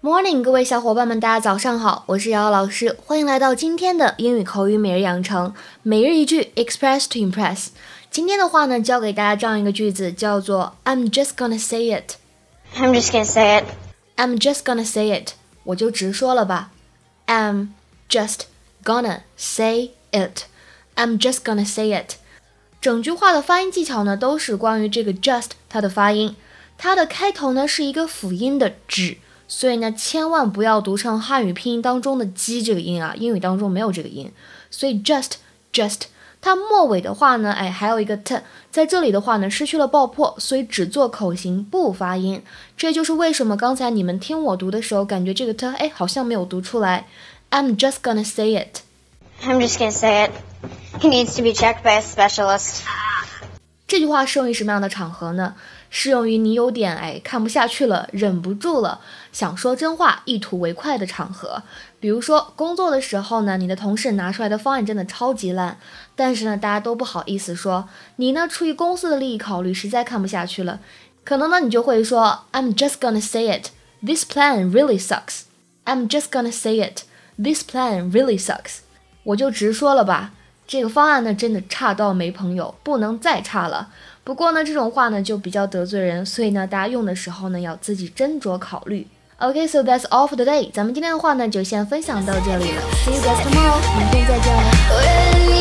Morning，各位小伙伴们，大家早上好，我是瑶瑶老师，欢迎来到今天的英语口语每日养成，每日一句，Express to Impress。今天的话呢，教给大家这样一个句子，叫做 I'm just gonna say it。I'm just gonna say it。I'm just gonna say it。我就直说了吧。I'm just gonna say it。I'm just gonna say it。整句话的发音技巧呢，都是关于这个 just 它的发音。它的开头呢是一个辅音的 z，所以呢千万不要读成汉语拼音当中的鸡这个音啊，英语当中没有这个音，所以 just just。它末尾的话呢，哎，还有一个 t，在这里的话呢，失去了爆破，所以只做口型不发音。这就是为什么刚才你们听我读的时候，感觉这个 t，哎，好像没有读出来。I'm just gonna say it。I'm just gonna say it. He needs to be checked by a specialist. 这句话适用于什么样的场合呢？适用于你有点哎看不下去了，忍不住了，想说真话，一吐为快的场合。比如说工作的时候呢，你的同事拿出来的方案真的超级烂，但是呢大家都不好意思说，你呢出于公司的利益考虑，实在看不下去了，可能呢你就会说，I'm just gonna say it. This plan really sucks. I'm just gonna say it. This plan really sucks. 我就直说了吧。这个方案呢，真的差到没朋友，不能再差了。不过呢，这种话呢就比较得罪人，所以呢，大家用的时候呢要自己斟酌考虑。OK，so、that's all for today。咱们今天的话呢就先分享到这里了。See you guys tomorrow，明天再见